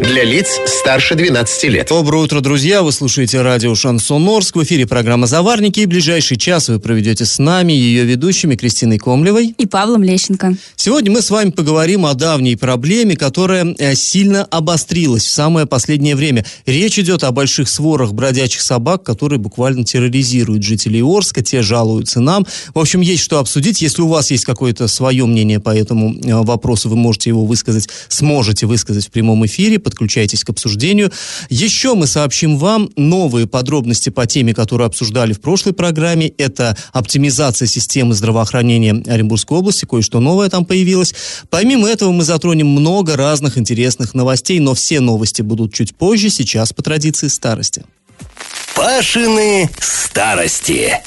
Для лиц старше 12 лет. Доброе утро, друзья! Вы слушаете радио «Шансон Орск». В эфире программа «Заварники». И ближайший час вы проведете с нами, ее ведущими Кристиной Комлевой и Павлом Лещенко. Сегодня мы с вами поговорим о давней проблеме, которая э, сильно обострилась в самое последнее время. Речь идет о больших сворах бродячих собак, которые буквально терроризируют жителей Орска, те жалуются нам. В общем, есть что обсудить. Если у вас есть какое-то свое мнение по этому э, вопросу, вы можете его высказать, сможете высказать в прямом эфире подключайтесь к обсуждению. Еще мы сообщим вам новые подробности по теме, которую обсуждали в прошлой программе. Это оптимизация системы здравоохранения Оренбургской области, кое-что новое там появилось. Помимо этого мы затронем много разных интересных новостей, но все новости будут чуть позже, сейчас по традиции старости. Пашины старости.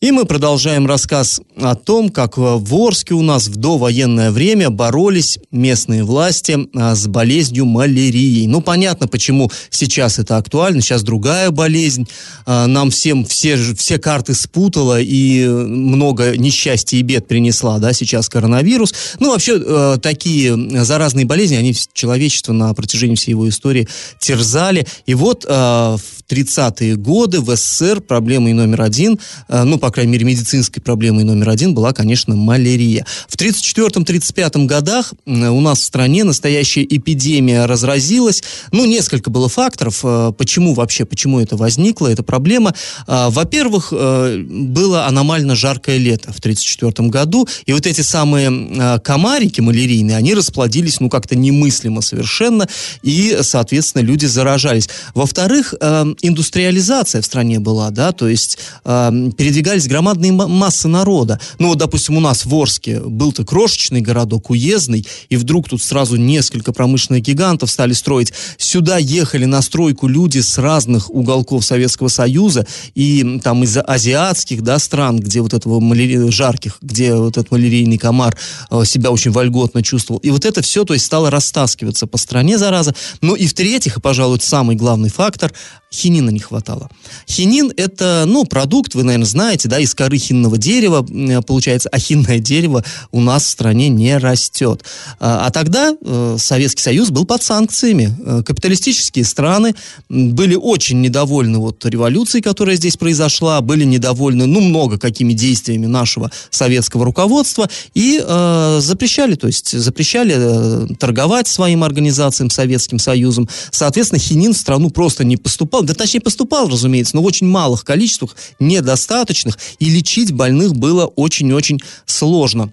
И мы продолжаем рассказ о том, как в Орске у нас в довоенное время боролись местные власти а, с болезнью малярией. Ну, понятно, почему сейчас это актуально, сейчас другая болезнь. А, нам всем все, все карты спутала и много несчастья и бед принесла, да, сейчас коронавирус. Ну, вообще, э, такие заразные болезни, они человечество на протяжении всей его истории терзали. И вот э, в 30-е годы в СССР проблемой номер один, э, ну, по крайней мере, медицинской проблемой номер один была, конечно, малярия. В 1934-1935 годах у нас в стране настоящая эпидемия разразилась. Ну, несколько было факторов, э, почему вообще, почему это возникло, эта проблема. Во-первых, э, было аномально жаркое лето в 1934 году, и вот эти самые э, комарики малярийные, они расплодились, ну, как-то немыслимо совершенно, и, соответственно, люди заражались. Во-вторых, индустриализация в стране была, да, то есть передвигались собирались громадные массы народа. Ну вот, допустим, у нас в Орске был-то крошечный городок, уездный, и вдруг тут сразу несколько промышленных гигантов стали строить. Сюда ехали на стройку люди с разных уголков Советского Союза и там из азиатских, да, стран, где вот этого маляри... жарких, где вот этот малярийный комар э, себя очень вольготно чувствовал. И вот это все, то есть, стало растаскиваться по стране, зараза. Ну и в-третьих, и, пожалуй, самый главный фактор, хинина не хватало. Хинин – это, ну, продукт, вы, наверное, знаете, да, из коры хинного дерева получается, а хинное дерево у нас в стране не растет. А, а тогда э, Советский Союз был под санкциями. Э, капиталистические страны были очень недовольны вот революцией, которая здесь произошла, были недовольны, ну, много какими действиями нашего советского руководства и э, запрещали, то есть запрещали э, торговать своим организациям Советским Союзом. Соответственно, хинин в страну просто не поступал, да точнее поступал, разумеется, но в очень малых количествах, недостаточных, и лечить больных было очень-очень сложно.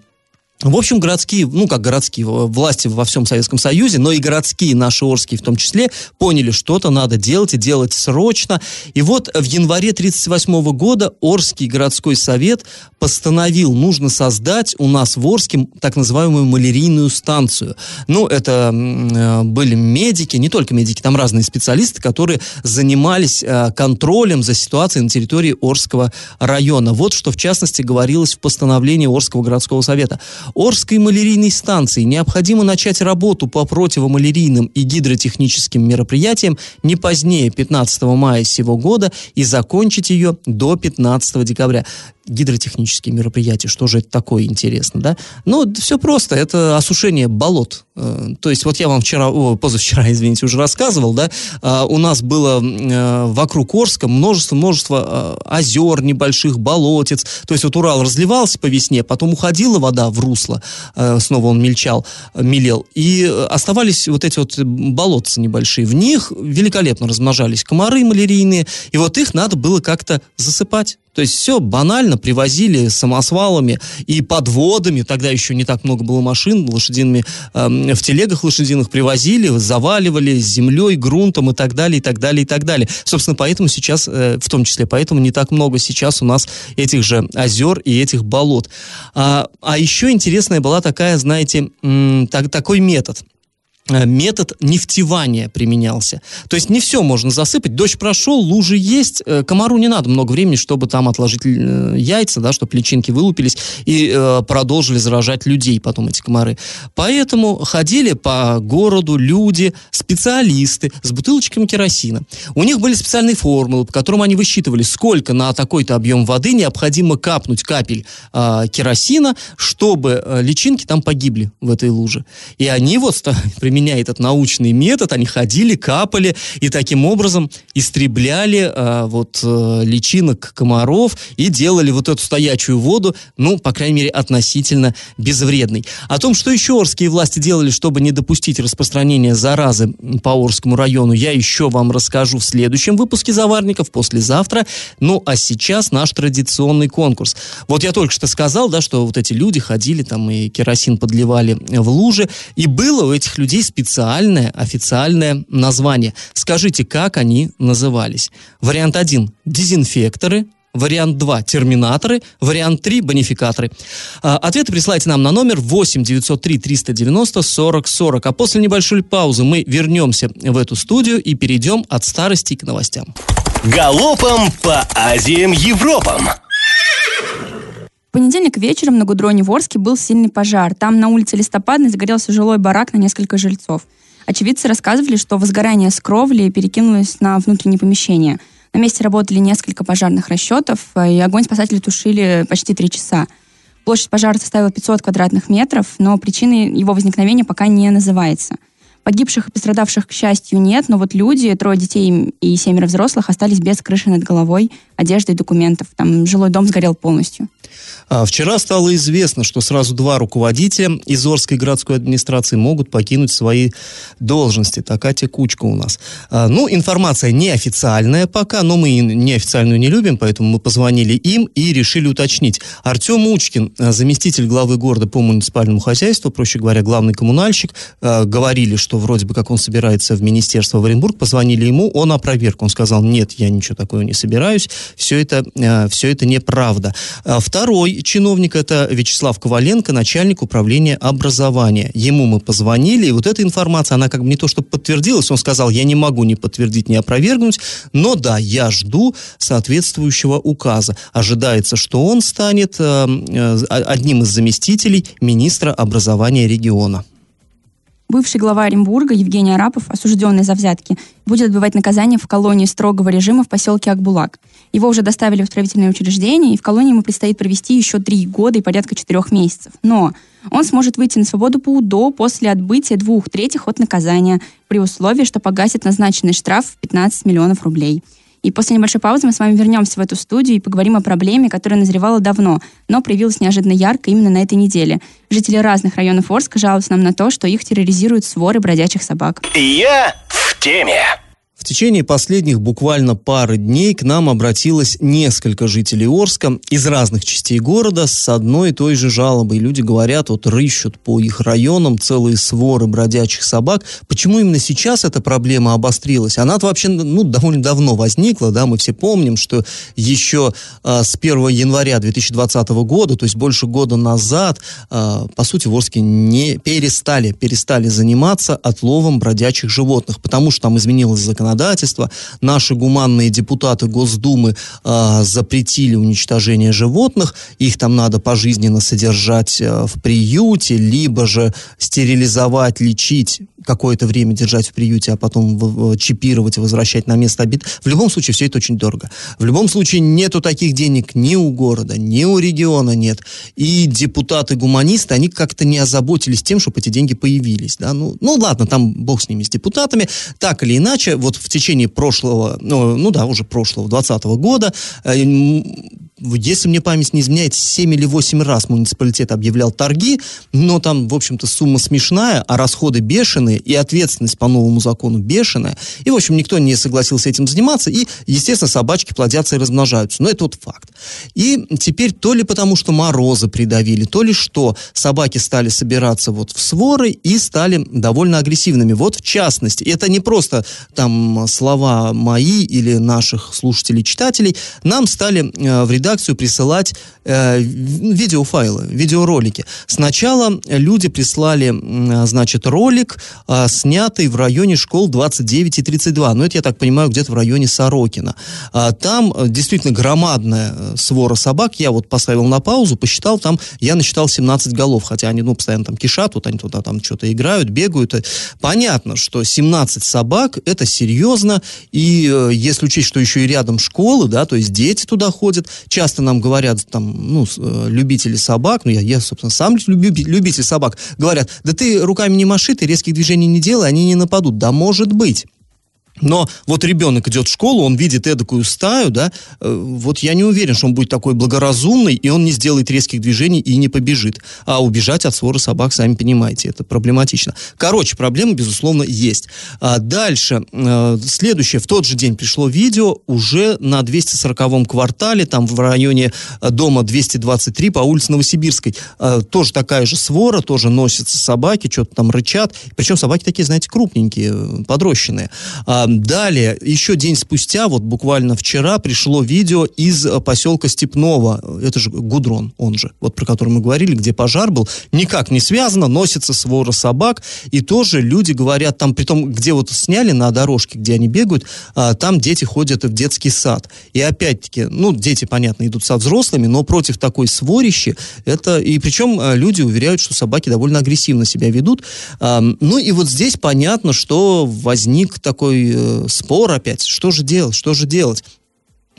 В общем, городские, ну как городские, власти во всем Советском Союзе, но и городские, наши Орские в том числе, поняли, что-то надо делать и делать срочно. И вот в январе 1938 года Орский городской совет постановил, нужно создать у нас в Орске так называемую малярийную станцию. Ну, это э, были медики, не только медики, там разные специалисты, которые занимались э, контролем за ситуацией на территории Орского района. Вот что, в частности, говорилось в постановлении Орского городского совета. Орской малярийной станции. Необходимо начать работу по противомалярийным и гидротехническим мероприятиям не позднее 15 мая сего года и закончить ее до 15 декабря гидротехнические мероприятия, что же это такое интересно, да? Ну, все просто, это осушение болот. Э, то есть, вот я вам вчера, о, позавчера, извините, уже рассказывал, да, а, у нас было э, вокруг Орска множество-множество э, озер небольших, болотец, то есть вот Урал разливался по весне, потом уходила вода в русло, снова он мельчал, мелел, и оставались вот эти вот болотцы небольшие, в них великолепно размножались комары малярийные, и вот их надо было как-то засыпать. То есть все банально привозили самосвалами и подводами, тогда еще не так много было машин лошадиными, э, в телегах лошадиных привозили, заваливали землей, грунтом и так далее, и так далее, и так далее. Собственно, поэтому сейчас, э, в том числе, поэтому не так много сейчас у нас этих же озер и этих болот. А, а еще интересная была такая, знаете, так, такой метод – метод нефтевания применялся. То есть не все можно засыпать. Дождь прошел, лужи есть. Э, комару не надо много времени, чтобы там отложить э, яйца, да, чтобы личинки вылупились и э, продолжили заражать людей потом эти комары. Поэтому ходили по городу люди, специалисты с бутылочками керосина. У них были специальные формулы, по которым они высчитывали, сколько на такой-то объем воды необходимо капнуть капель э, керосина, чтобы э, личинки там погибли в этой луже. И они вот примерно применяя этот научный метод, они ходили, капали и таким образом истребляли э, вот э, личинок комаров и делали вот эту стоячую воду, ну, по крайней мере, относительно безвредной. О том, что еще орские власти делали, чтобы не допустить распространения заразы по Орскому району, я еще вам расскажу в следующем выпуске «Заварников» послезавтра. Ну, а сейчас наш традиционный конкурс. Вот я только что сказал, да, что вот эти люди ходили там и керосин подливали в лужи, и было у этих людей специальное официальное название. Скажите, как они назывались? Вариант 1 – дезинфекторы, Вариант 2 – терминаторы. Вариант 3 – бонификаторы. А, ответы присылайте нам на номер 8 903 390 40 40. А после небольшой паузы мы вернемся в эту студию и перейдем от старости к новостям. Галопом по Азиям Европам! Понедельник вечером на Гудроне в был сильный пожар. Там на улице Листопадной загорелся жилой барак на несколько жильцов. Очевидцы рассказывали, что возгорание с кровли перекинулось на внутреннее помещение. На месте работали несколько пожарных расчетов, и огонь спасатели тушили почти три часа. Площадь пожара составила 500 квадратных метров, но причиной его возникновения пока не называется. Погибших и пострадавших, к счастью, нет, но вот люди, трое детей и семеро взрослых остались без крыши над головой, одежды и документов. Там жилой дом сгорел полностью. А, вчера стало известно, что сразу два руководителя из Орской городской администрации могут покинуть свои должности. Такая текучка у нас. А, ну, информация неофициальная пока, но мы неофициальную не любим, поэтому мы позвонили им и решили уточнить. Артем Учкин, а, заместитель главы города по муниципальному хозяйству, проще говоря, главный коммунальщик, говорили, что вроде бы как он собирается в министерство в Оренбург, позвонили ему, он опроверг. Он сказал, нет, я ничего такого не собираюсь, все это, все это неправда. Второй чиновник это Вячеслав Коваленко, начальник управления образования. Ему мы позвонили, и вот эта информация, она как бы не то, что подтвердилась, он сказал, я не могу ни подтвердить, ни опровергнуть, но да, я жду соответствующего указа. Ожидается, что он станет э, э, одним из заместителей министра образования региона. Бывший глава Оренбурга Евгений Арапов, осужденный за взятки, будет отбывать наказание в колонии строгого режима в поселке Акбулак. Его уже доставили в исправительное учреждение, и в колонии ему предстоит провести еще три года и порядка четырех месяцев. Но он сможет выйти на свободу по УДО после отбытия двух третьих от наказания, при условии, что погасит назначенный штраф в 15 миллионов рублей. И после небольшой паузы мы с вами вернемся в эту студию и поговорим о проблеме, которая назревала давно, но проявилась неожиданно ярко именно на этой неделе. Жители разных районов Орска жалуются нам на то, что их терроризируют своры бродячих собак. Я в теме. В течение последних буквально пары дней к нам обратилось несколько жителей Орска из разных частей города с одной и той же жалобой. Люди говорят, вот рыщут по их районам целые своры бродячих собак. Почему именно сейчас эта проблема обострилась? Она вообще ну, довольно давно возникла, да, мы все помним, что еще э, с 1 января 2020 года, то есть больше года назад, э, по сути, в Орске не перестали, перестали заниматься отловом бродячих животных, потому что там изменилось законодательство законодательства. Наши гуманные депутаты Госдумы э, запретили уничтожение животных. Их там надо пожизненно содержать э, в приюте, либо же стерилизовать, лечить какое-то время держать в приюте, а потом чипировать и возвращать на место обид. В любом случае, все это очень дорого. В любом случае, нету таких денег ни у города, ни у региона нет. И депутаты-гуманисты, они как-то не озаботились тем, чтобы эти деньги появились. Да? Ну, ну ладно, там бог с ними, с депутатами. Так или иначе, вот в течение прошлого, ну, ну да, уже прошлого, 2020 года, э, если мне память не изменяет, 7 или 8 раз муниципалитет объявлял торги, но там, в общем-то, сумма смешная, а расходы бешеные, и ответственность по новому закону бешеная. И, в общем, никто не согласился этим заниматься, и, естественно, собачки плодятся и размножаются. Но это вот факт. И теперь то ли потому, что морозы придавили, то ли что, собаки стали собираться вот в своры и стали довольно агрессивными. Вот в частности, это не просто там слова мои или наших слушателей-читателей, нам стали э, в редакции редакцию присылать э, видеофайлы, видеоролики. Сначала люди прислали, значит, ролик, э, снятый в районе школ 29 и 32. Ну, это, я так понимаю, где-то в районе Сорокина. А, там э, действительно громадная э, свора собак. Я вот поставил на паузу, посчитал, там я насчитал 17 голов, хотя они, ну, постоянно там кишат, вот они туда там что-то играют, бегают. Понятно, что 17 собак, это серьезно, и э, если учесть, что еще и рядом школы, да, то есть дети туда ходят, часто нам говорят, там, ну, э, любители собак, ну, я, я собственно, сам люби, любитель собак, говорят, да ты руками не маши, ты резких движений не делай, они не нападут. Да, может быть. Но вот ребенок идет в школу, он видит эдакую стаю, да, э, вот я не уверен, что он будет такой благоразумный, и он не сделает резких движений и не побежит. А убежать от своры собак, сами понимаете, это проблематично. Короче, проблема, безусловно, есть. А дальше, э, следующее, в тот же день пришло видео уже на 240-м квартале, там в районе э, дома 223 по улице Новосибирской. Тоже такая же свора, тоже носятся собаки, что-то там рычат. Причем собаки такие, знаете, крупненькие, подрощенные. А, Далее, еще день спустя, вот буквально вчера, пришло видео из э, поселка Степного. Это же Гудрон, он же, вот про который мы говорили, где пожар был. Никак не связано, носится свора собак. И тоже люди говорят, там, при том, где вот сняли на дорожке, где они бегают, а, там дети ходят в детский сад. И опять-таки, ну, дети, понятно, идут со взрослыми, но против такой сворищи, это... И причем э, люди уверяют, что собаки довольно агрессивно себя ведут. А, ну, и вот здесь понятно, что возник такой Э, спор опять. Что же делать? Что же делать?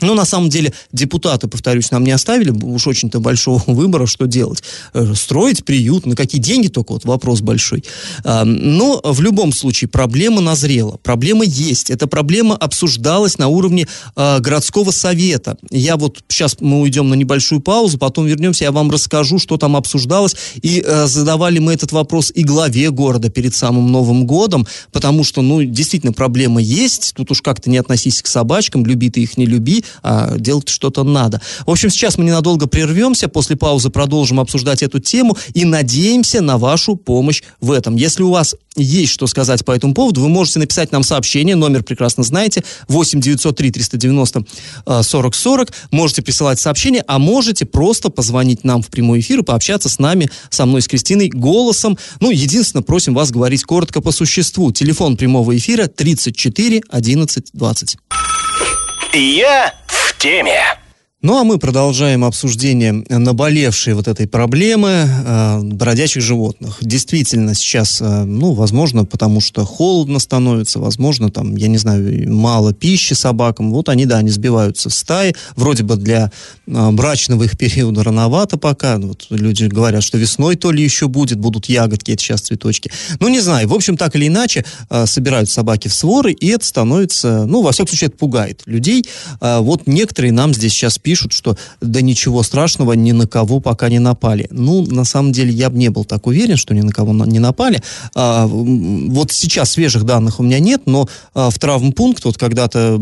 Ну, на самом деле, депутаты, повторюсь, нам не оставили уж очень-то большого выбора, что делать. Э, строить приют, на какие деньги только, вот вопрос большой. А, но в любом случае проблема назрела, проблема есть. Эта проблема обсуждалась на уровне а, городского совета. Я вот сейчас мы уйдем на небольшую паузу, потом вернемся, я вам расскажу, что там обсуждалось. И а, задавали мы этот вопрос и главе города перед самым Новым годом, потому что, ну, действительно, проблема есть. Тут уж как-то не относись к собачкам, люби ты их, не люби а делать что-то надо. В общем, сейчас мы ненадолго прервемся, после паузы продолжим обсуждать эту тему и надеемся на вашу помощь в этом. Если у вас есть что сказать по этому поводу, вы можете написать нам сообщение, номер прекрасно знаете, 8 903 390 40 40. Можете присылать сообщение, а можете просто позвонить нам в прямой эфир и пообщаться с нами, со мной, с Кристиной, голосом. Ну, единственное, просим вас говорить коротко по существу. Телефон прямого эфира 34 11 20. Я в теме. Ну а мы продолжаем обсуждение наболевшей вот этой проблемы э, бродячих животных. Действительно, сейчас, э, ну, возможно, потому что холодно становится, возможно, там, я не знаю, мало пищи собакам. Вот они, да, они сбиваются в стаи. Вроде бы для э, брачного их периода рановато пока. Вот люди говорят, что весной то ли еще будет, будут ягодки, это сейчас цветочки. Ну, не знаю. В общем, так или иначе, э, собирают собаки в своры, и это становится, ну, во всяком случае, это пугает людей. Э, вот некоторые нам здесь сейчас пишут, пишут, что да ничего страшного, ни на кого пока не напали. Ну, на самом деле, я бы не был так уверен, что ни на кого не напали. А, вот сейчас свежих данных у меня нет, но а, в травмпункт, вот когда-то,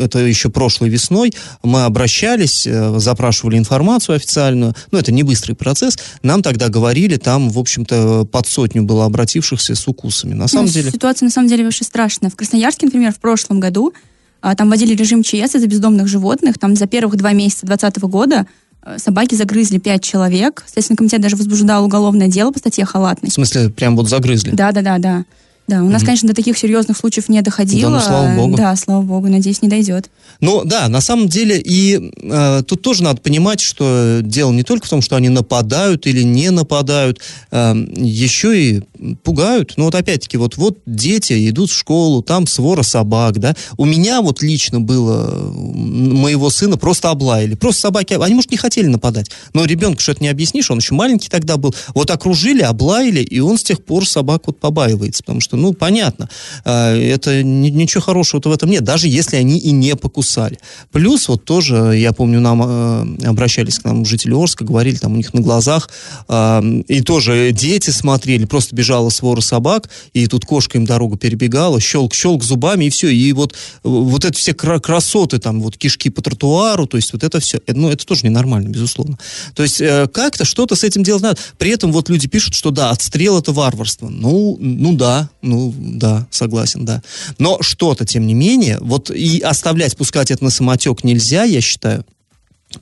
это еще прошлой весной, мы обращались, а, запрашивали информацию официальную, ну, это не быстрый процесс, нам тогда говорили, там, в общем-то, под сотню было обратившихся с укусами. На самом ну, деле... Ситуация, на самом деле, вообще страшная. В Красноярске, например, в прошлом году там вводили режим ЧС из-за бездомных животных. Там за первых два месяца 2020 года э, собаки загрызли пять человек. Следственный комитет даже возбуждал уголовное дело по статье халатность. В смысле, прям вот загрызли? Да, да, да, у нас, mm конечно, до таких серьезных случаев не доходило. Да, ну, слава богу. Да, слава богу, надеюсь, не дойдет. Ну, да, на самом деле, и э, тут тоже надо понимать, что дело не только в том, что они нападают или не нападают, э, еще и пугают. Ну, вот опять-таки, вот, вот дети идут в школу, там свора собак, да. У меня вот лично было, моего сына просто облаяли. Просто собаки, они, может, не хотели нападать, но ребенку что-то не объяснишь, он еще маленький тогда был. Вот окружили, облаяли, и он с тех пор собак вот побаивается, потому что ну, понятно, а, это ничего хорошего-то в этом нет, даже если они и не покусали. Плюс вот тоже, я помню, нам э, обращались к нам жители Орска, говорили там у них на глазах, а, и тоже дети смотрели, просто бежала свора собак, и тут кошка им дорогу перебегала, щелк-щелк зубами, и все, и вот, вот это все красоты, там, вот кишки по тротуару, то есть вот это все, э, ну, это тоже ненормально, безусловно. То есть э, как-то что-то с этим делать надо. При этом вот люди пишут, что да, отстрел это варварство. Ну, ну да, ну, да, согласен, да. Но что-то, тем не менее, вот и оставлять, пускать это на самотек нельзя, я считаю.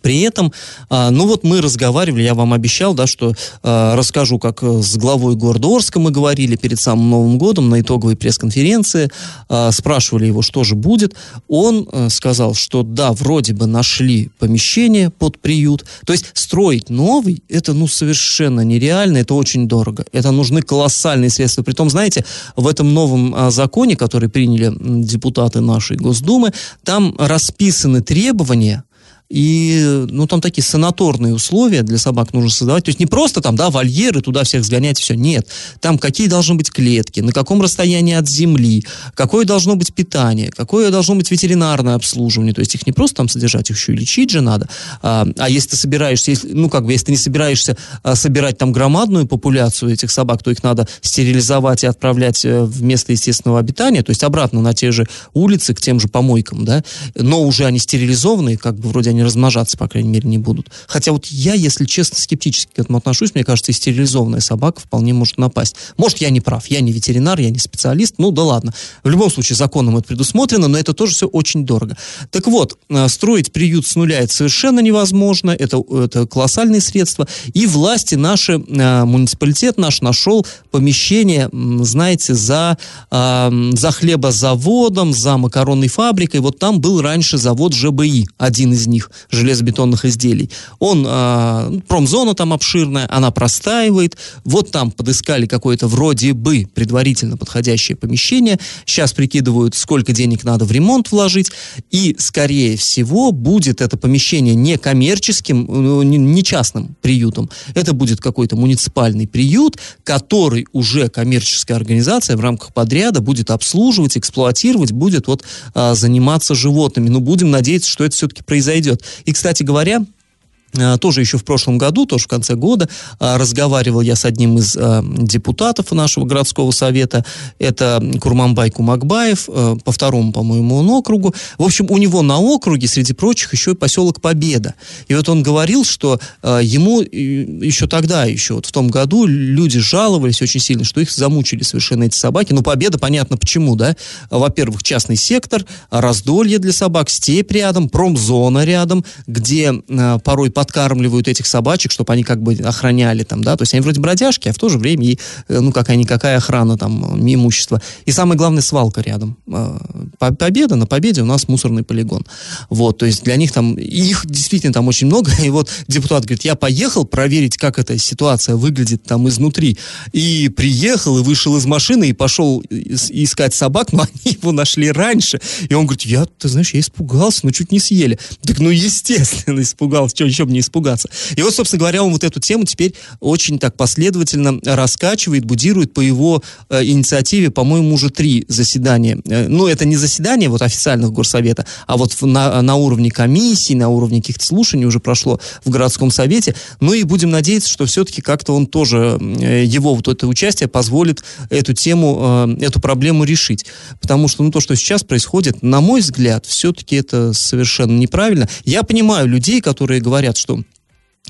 При этом, а, ну вот мы разговаривали, я вам обещал, да, что э, расскажу, как с главой города Орска мы говорили перед самым Новым годом на итоговой пресс-конференции, э, спрашивали его, что же будет. Он э, сказал, что да, вроде бы нашли помещение под приют. То есть строить новый, это ну совершенно нереально, это очень дорого. Это нужны колоссальные средства. Притом, знаете, в этом новом э, законе, который приняли депутаты нашей Госдумы, там расписаны требования и, ну, там такие санаторные условия для собак нужно создавать. То есть не просто там, да, вольеры, туда всех сгонять, все. Нет. Там какие должны быть клетки, на каком расстоянии от земли, какое должно быть питание, какое должно быть ветеринарное обслуживание. То есть их не просто там содержать, их еще и лечить же надо. А, а если ты собираешься, если, ну, как бы, если ты не собираешься а, собирать там громадную популяцию этих собак, то их надо стерилизовать и отправлять э, в место естественного обитания, то есть обратно на те же улицы, к тем же помойкам, да, но уже они стерилизованные, как бы вроде они они размножаться, по крайней мере, не будут. Хотя вот я, если честно, скептически к этому отношусь, мне кажется, и стерилизованная собака вполне может напасть. Может, я не прав, я не ветеринар, я не специалист, ну да ладно. В любом случае, законом это предусмотрено, но это тоже все очень дорого. Так вот, э, строить приют с нуля это совершенно невозможно, это, это колоссальные средства, и власти наши, э, муниципалитет наш нашел помещение, знаете, за, э, за хлебозаводом, за макаронной фабрикой, вот там был раньше завод ЖБИ, один из них железобетонных изделий. Он, э, промзона там обширная, она простаивает. Вот там подыскали какое-то вроде бы предварительно подходящее помещение. Сейчас прикидывают, сколько денег надо в ремонт вложить. И, скорее всего, будет это помещение не коммерческим, ну, не частным приютом. Это будет какой-то муниципальный приют, который уже коммерческая организация в рамках подряда будет обслуживать, эксплуатировать, будет вот а, заниматься животными. Но будем надеяться, что это все-таки произойдет. И, кстати говоря, тоже еще в прошлом году, тоже в конце года, э, разговаривал я с одним из э, депутатов нашего городского совета, это Курманбай Кумакбаев, по второму, по-моему, он округу. В общем, у него на округе, среди прочих, еще и поселок Победа. И вот он говорил, что ему еще тогда, еще вот в том году, люди жаловались очень сильно, что их замучили совершенно эти собаки. Ну, Победа, понятно, почему, да? Во-первых, частный сектор, раздолье для собак, степь рядом, промзона рядом, где порой подкармливают этих собачек, чтобы они как бы охраняли там, да, то есть они вроде бродяжки, а в то же время и, э, ну, какая-никакая охрана там, имущества. И самое главное, свалка рядом. А, победа, на Победе у нас мусорный полигон. Вот, то есть для них там, их действительно там очень много, и вот депутат говорит, я поехал проверить, как эта ситуация выглядит там изнутри, и приехал, и вышел из машины, и пошел искать собак, но они его нашли раньше, и он говорит, я, ты знаешь, я испугался, но чуть не съели. Так, ну, естественно, испугался, что еще чтобы не испугаться. И вот, собственно говоря, он вот эту тему теперь очень так последовательно раскачивает, будирует по его э, инициативе, по-моему, уже три заседания. Э, ну, это не заседания вот официальных горсовета, а вот на, на уровне комиссии, на уровне каких-то слушаний уже прошло в городском совете. Ну и будем надеяться, что все-таки как-то он тоже, э, его вот это участие позволит эту тему, э, эту проблему решить. Потому что, ну, то, что сейчас происходит, на мой взгляд, все-таки это совершенно неправильно. Я понимаю людей, которые говорят, что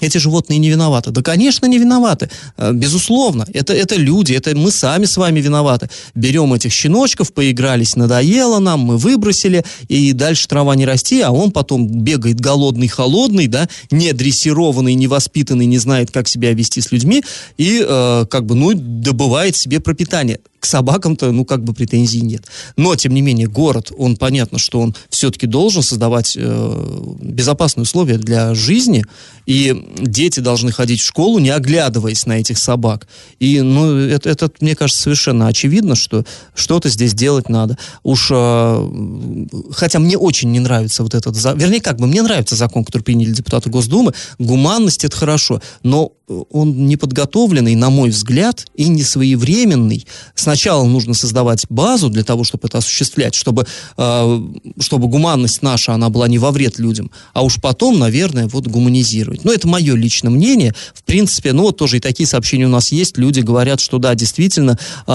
эти животные не виноваты. Да, конечно, не виноваты. Э, безусловно. Это, это люди, это мы сами с вами виноваты. Берем этих щеночков, поигрались, надоело нам, мы выбросили, и дальше трава не расти, а он потом бегает голодный, холодный, да, не дрессированный, не воспитанный, не знает, как себя вести с людьми, и э, как бы, ну, добывает себе пропитание к собакам-то, ну, как бы претензий нет. Но, тем не менее, город, он, понятно, что он все-таки должен создавать э, безопасные условия для жизни, и дети должны ходить в школу, не оглядываясь на этих собак. И, ну, это, это мне кажется, совершенно очевидно, что что-то здесь делать надо. Уж, э, хотя мне очень не нравится вот этот, вернее, как бы, мне нравится закон, который приняли депутаты Госдумы, гуманность это хорошо, но он неподготовленный, на мой взгляд, и не своевременный. Сначала нужно создавать базу для того, чтобы это осуществлять, чтобы, э, чтобы гуманность наша, она была не во вред людям, а уж потом, наверное, вот гуманизировать. Но это мое личное мнение. В принципе, ну вот тоже и такие сообщения у нас есть. Люди говорят, что да, действительно, э,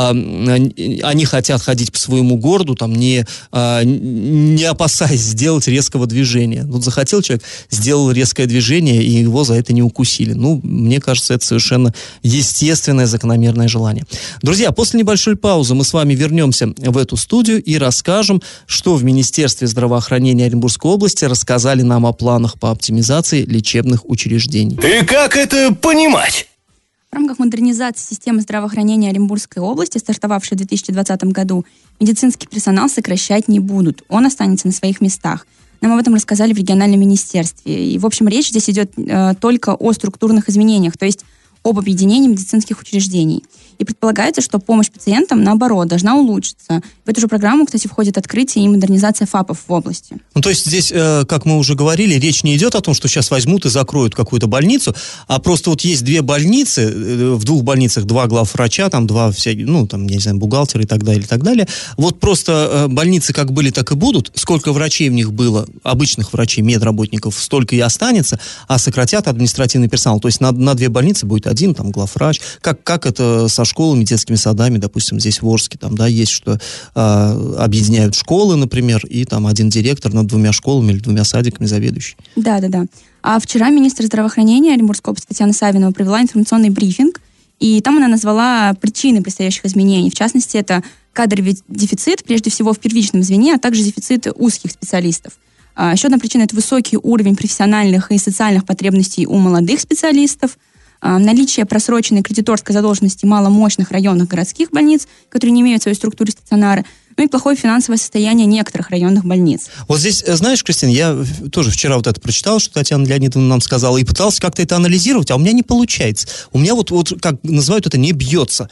они хотят ходить по своему городу, там, не, э, не опасаясь сделать резкого движения. Вот захотел человек, сделал резкое движение, и его за это не укусили. Ну, мне кажется, это совершенно естественное, закономерное желание. Друзья, после небольшого небольшой паузы мы с вами вернемся в эту студию и расскажем, что в Министерстве здравоохранения Оренбургской области рассказали нам о планах по оптимизации лечебных учреждений. И как это понимать? В рамках модернизации системы здравоохранения Оренбургской области, стартовавшей в 2020 году, медицинский персонал сокращать не будут. Он останется на своих местах. Нам об этом рассказали в региональном министерстве. И, в общем, речь здесь идет э, только о структурных изменениях, то есть об объединении медицинских учреждений. И предполагается, что помощь пациентам, наоборот, должна улучшиться. В эту же программу, кстати, входит открытие и модернизация ФАПов в области. Ну, то есть здесь, э, как мы уже говорили, речь не идет о том, что сейчас возьмут и закроют какую-то больницу, а просто вот есть две больницы, э, в двух больницах два главврача, там два всякие, ну, там, я не знаю, бухгалтера и так далее, и так далее. Вот просто э, больницы как были, так и будут. Сколько врачей в них было, обычных врачей, медработников, столько и останется, а сократят административный персонал. То есть на, на две больницы будет один там главврач. Как, как это со школами, детскими садами, допустим, здесь в Орске, там, да, есть, что э, объединяют школы, например, и там один директор над двумя школами или двумя садиками заведующий. Да, да, да. А вчера министр здравоохранения Оренбургской области Татьяна Савинова провела информационный брифинг, и там она назвала причины предстоящих изменений. В частности, это кадровый дефицит, прежде всего в первичном звене, а также дефицит узких специалистов. А еще одна причина – это высокий уровень профессиональных и социальных потребностей у молодых специалистов – наличие просроченной кредиторской задолженности маломощных районных городских больниц, которые не имеют своей структуре стационары, ну и плохое финансовое состояние некоторых районных больниц. Вот здесь, э, знаешь, Кристина, я тоже вчера вот это прочитал, что Татьяна Леонидовна нам сказала, и пытался как-то это анализировать, а у меня не получается. У меня вот, вот как называют это, не бьется.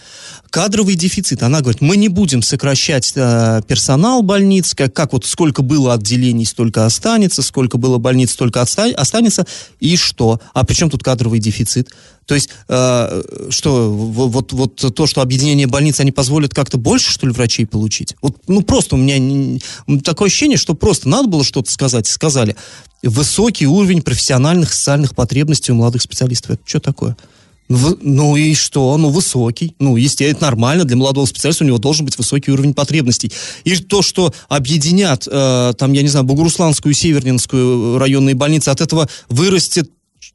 Кадровый дефицит. Она говорит, мы не будем сокращать э, персонал больниц, как, как вот сколько было отделений, столько останется, сколько было больниц, столько останется, и что? А при чем тут кадровый дефицит? То есть, э, что, вот, вот то, что объединение больниц, они позволят как-то больше, что ли, врачей получить? Вот, ну, просто у меня не, такое ощущение, что просто надо было что-то сказать, сказали. Высокий уровень профессиональных социальных потребностей у молодых специалистов. Это что такое? В, ну и что? Ну, высокий. Ну, естественно, это нормально. Для молодого специалиста у него должен быть высокий уровень потребностей. И то, что объединят, э, там, я не знаю, Бугурусланскую и Севернинскую районные больницы, от этого вырастет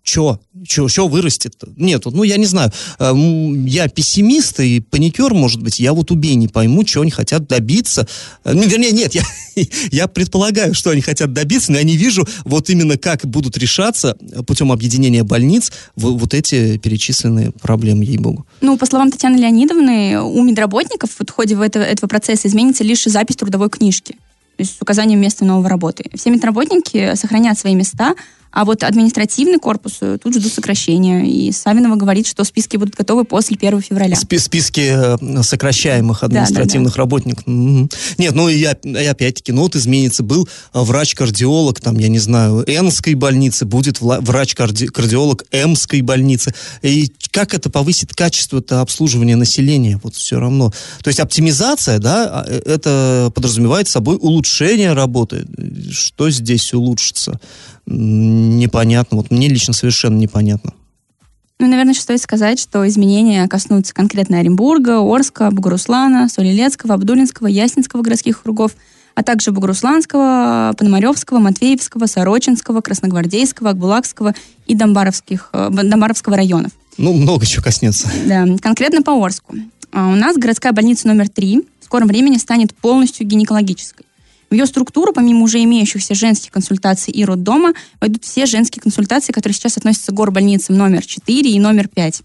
Че? Че, че вырастет? Нет, ну я не знаю. Эм, я пессимист и паникер, может быть. Я вот убей не пойму, чего они хотят добиться. Э, ну, вернее, нет, я, я предполагаю, что они хотят добиться, но я не вижу вот именно как будут решаться путем объединения больниц вот эти перечисленные проблемы, ей-богу. Ну, по словам Татьяны Леонидовны, у медработников в ходе этого, этого процесса изменится лишь запись трудовой книжки то есть с указанием места новой работы. Все медработники сохранят свои места, а вот административный корпус э, тут ждут сокращения. И Савинова говорит, что списки будут готовы после 1 февраля. Спи списки э, сокращаемых административных да, да, да. работников. Угу. Нет, ну и, и опять-таки, ну вот изменится. Был э, врач-кардиолог, там, я не знаю, Энской больницы, будет врач-кардиолог Эмской больницы. И как это повысит качество-то обслуживания населения? Вот все равно. То есть оптимизация, да, а, это подразумевает собой улучшение работы. Что здесь улучшится? Непонятно. Вот мне лично совершенно непонятно. Ну, наверное, стоит сказать, что изменения коснутся конкретно Оренбурга, Орска, Бугуруслана, Солилецкого, Абдулинского, Яснинского городских кругов, а также Бугурусланского, Пономаревского, Матвеевского, Сорочинского, Красногвардейского, Акбулакского и Домбаровских, э, Домбаровского районов. Ну, много чего коснется. Да, конкретно по Орску. А у нас городская больница номер три в скором времени станет полностью гинекологической. В ее структуру, помимо уже имеющихся женских консультаций и роддома, войдут все женские консультации, которые сейчас относятся к горбольницам номер 4 и номер 5.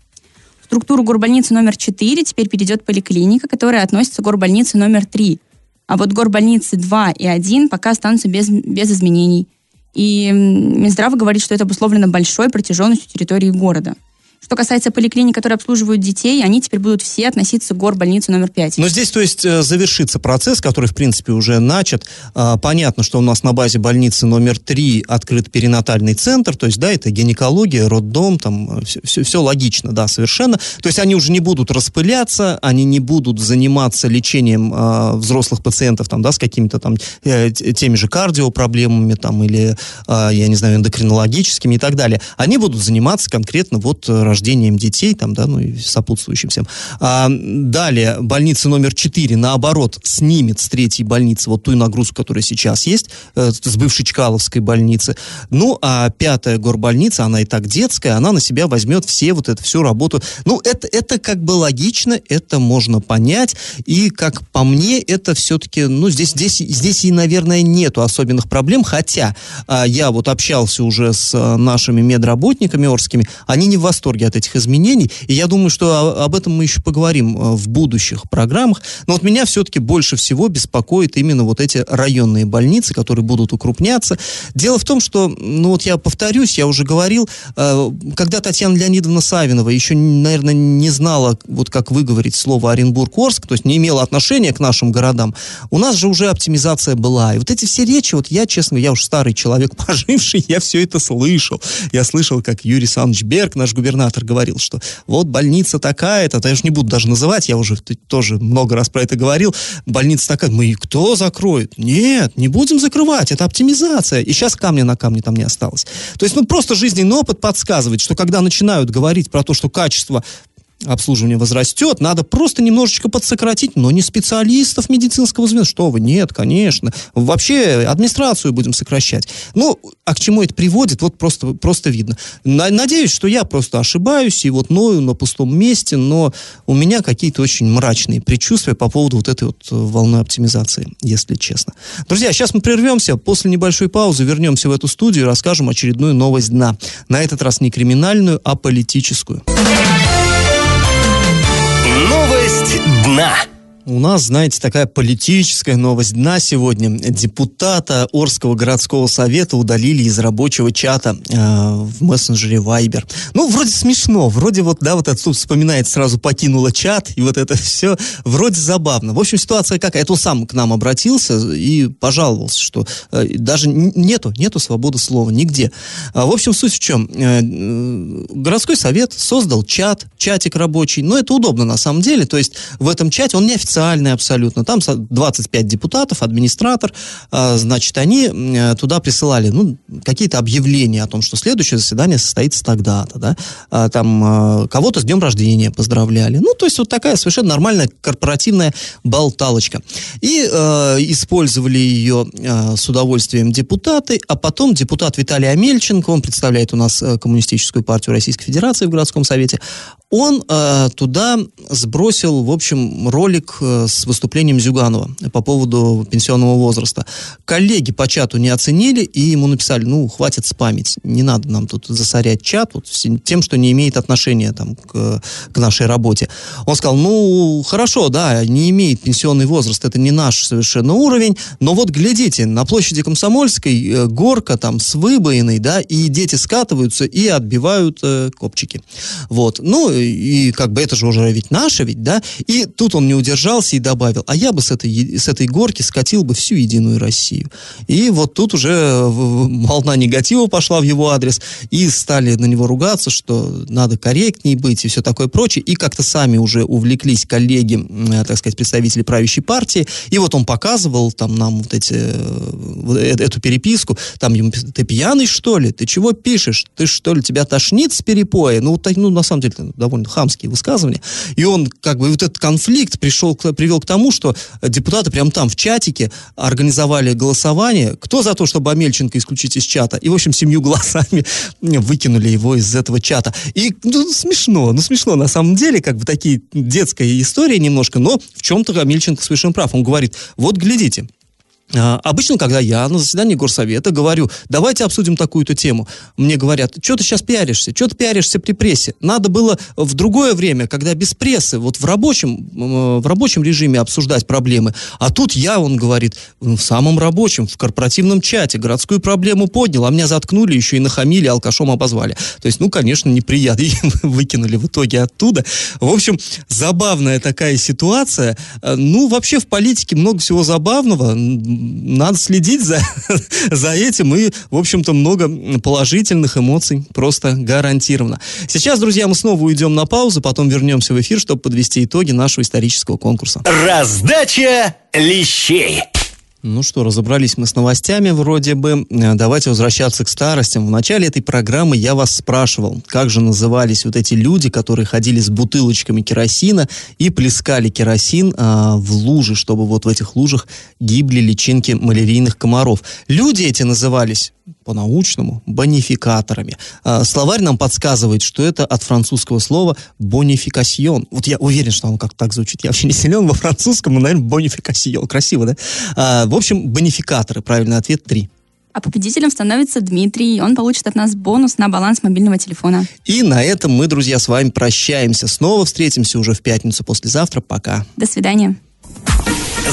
В структуру горбольницы номер 4 теперь перейдет поликлиника, которая относится к горбольнице номер 3. А вот горбольницы 2 и 1 пока останутся без, без изменений. И Минздрав говорит, что это обусловлено большой протяженностью территории города. Что касается поликлиник, которые обслуживают детей, они теперь будут все относиться к горбольнице номер 5. Но здесь, то есть, э, завершится процесс, который, в принципе, уже начат. А, понятно, что у нас на базе больницы номер 3 открыт перинатальный центр, то есть, да, это гинекология, роддом, там, все, все, все логично, да, совершенно. То есть, они уже не будут распыляться, они не будут заниматься лечением э, взрослых пациентов, там, да, с какими-то там э, теми же кардиопроблемами, там, или, э, я не знаю, эндокринологическими и так далее. Они будут заниматься конкретно вот рождением детей, там, да, ну и сопутствующим всем. А, далее, больница номер 4, наоборот, снимет с третьей больницы вот ту нагрузку, которая сейчас есть, э, с бывшей Чкаловской больницы. Ну, а пятая горбольница, она и так детская, она на себя возьмет все вот эту всю работу. Ну, это, это как бы логично, это можно понять, и, как по мне, это все-таки, ну, здесь, здесь, здесь и, наверное, нету особенных проблем, хотя а, я вот общался уже с а, нашими медработниками орскими, они не в восторге от этих изменений, и я думаю, что об этом мы еще поговорим а, в будущих программах, но вот меня все-таки больше всего беспокоит именно вот эти районные больницы, которые будут укрупняться. Дело в том, что, ну вот я повторюсь, я уже говорил, а, когда Татьяна Леонидовна Савинова еще, наверное, не знала, вот как выговорить слово Оренбург-Орск, то есть не имела отношения к нашим городам, у нас же уже оптимизация была. И вот эти все речи, вот я, честно, я уж старый человек, поживший, я все это слышал. Я слышал, как Юрий Александрович Берг, наш губернатор, говорил, что вот больница такая-то, я уж не буду даже называть, я уже тоже много раз про это говорил, больница такая, мы кто закроет? Нет, не будем закрывать, это оптимизация. И сейчас камня на камне там не осталось. То есть, ну, просто жизненный опыт подсказывает, что когда начинают говорить про то, что качество обслуживание возрастет, надо просто немножечко подсократить, но не специалистов медицинского звена. Что вы, нет, конечно. Вообще администрацию будем сокращать. Ну, а к чему это приводит, вот просто, просто видно. Надеюсь, что я просто ошибаюсь и вот ною на пустом месте, но у меня какие-то очень мрачные предчувствия по поводу вот этой вот волны оптимизации, если честно. Друзья, сейчас мы прервемся, после небольшой паузы вернемся в эту студию и расскажем очередную новость дна. На этот раз не криминальную, а политическую. Новость дна. У нас, знаете, такая политическая новость дна сегодня. Депутата Орского городского совета удалили из рабочего чата э, в мессенджере Viber. Ну, вроде смешно, вроде вот, да, вот тут вспоминает сразу покинула чат, и вот это все вроде забавно. В общем, ситуация какая? Это он сам к нам обратился и пожаловался, что э, даже нету, нету свободы слова нигде. А, в общем, суть в чем? Э, городской совет создал чат, чатик рабочий, но это удобно на самом деле, то есть в этом чате он не официально официальный абсолютно. Там 25 депутатов, администратор. А, значит, они э, туда присылали ну, какие-то объявления о том, что следующее заседание состоится тогда-то. Да? А, там э, кого-то с днем рождения поздравляли. Ну, то есть вот такая совершенно нормальная корпоративная болталочка. И э, использовали ее э, с удовольствием депутаты, а потом депутат Виталий Амельченко, он представляет у нас э, Коммунистическую партию Российской Федерации в городском совете, он э, туда сбросил, в общем, ролик э, с выступлением Зюганова по поводу пенсионного возраста. Коллеги по чату не оценили и ему написали, ну, хватит спамить, не надо нам тут засорять чат вот, тем, что не имеет отношения там, к, к нашей работе. Он сказал, ну, хорошо, да, не имеет пенсионный возраст, это не наш совершенно уровень, но вот глядите, на площади Комсомольской э, горка там с выбоиной, да, и дети скатываются и отбивают э, копчики. Вот. Ну, и как бы это же уже ведь наше, ведь, да? И тут он не удержался и добавил, а я бы с этой, с этой горки скатил бы всю Единую Россию. И вот тут уже волна негатива пошла в его адрес, и стали на него ругаться, что надо корректней быть и все такое прочее, и как-то сами уже увлеклись коллеги, так сказать, представители правящей партии, и вот он показывал там нам вот эти, вот э, эту переписку, там ему, ты пьяный, что ли? Ты чего пишешь? Ты что ли, тебя тошнит с перепоя? Ну, ну на самом деле, довольно хамские высказывания. И он, как бы, вот этот конфликт пришел, привел к тому, что депутаты прямо там в чатике организовали голосование, кто за то, чтобы Амельченко исключить из чата, и, в общем, семью голосами выкинули его из этого чата. И, ну, смешно, ну, смешно, на самом деле, как бы, такие детская история немножко, но в чем-то Амельченко совершенно прав. Он говорит, вот, глядите, обычно, когда я на заседании горсовета говорю, давайте обсудим такую-то тему, мне говорят, что ты сейчас пиаришься, что ты пиаришься при прессе? Надо было в другое время, когда без прессы, вот в рабочем, в рабочем режиме обсуждать проблемы. А тут я, он говорит, в самом рабочем, в корпоративном чате городскую проблему поднял, а меня заткнули, еще и нахамили, алкашом обозвали. То есть, ну, конечно, неприятно. И выкинули в итоге оттуда. В общем, забавная такая ситуация. Ну, вообще в политике много всего забавного надо следить за, за этим, и, в общем-то, много положительных эмоций просто гарантированно. Сейчас, друзья, мы снова уйдем на паузу, потом вернемся в эфир, чтобы подвести итоги нашего исторического конкурса. Раздача лещей. Ну что, разобрались мы с новостями вроде бы. Э, давайте возвращаться к старостям. В начале этой программы я вас спрашивал, как же назывались вот эти люди, которые ходили с бутылочками керосина и плескали керосин а, в лужи, чтобы вот в этих лужах гибли личинки малярийных комаров. Люди эти назывались по-научному бонификаторами. А, словарь нам подсказывает, что это от французского слова бонификасьон. Вот я уверен, что он как так звучит. Я вообще не силен во французском, но, наверное, бонификасьон. Красиво, да? А, в общем, бонификаторы. Правильный ответ три. А победителем становится Дмитрий, он получит от нас бонус на баланс мобильного телефона. И на этом мы, друзья, с вами прощаемся. Снова встретимся уже в пятницу послезавтра. Пока. До свидания.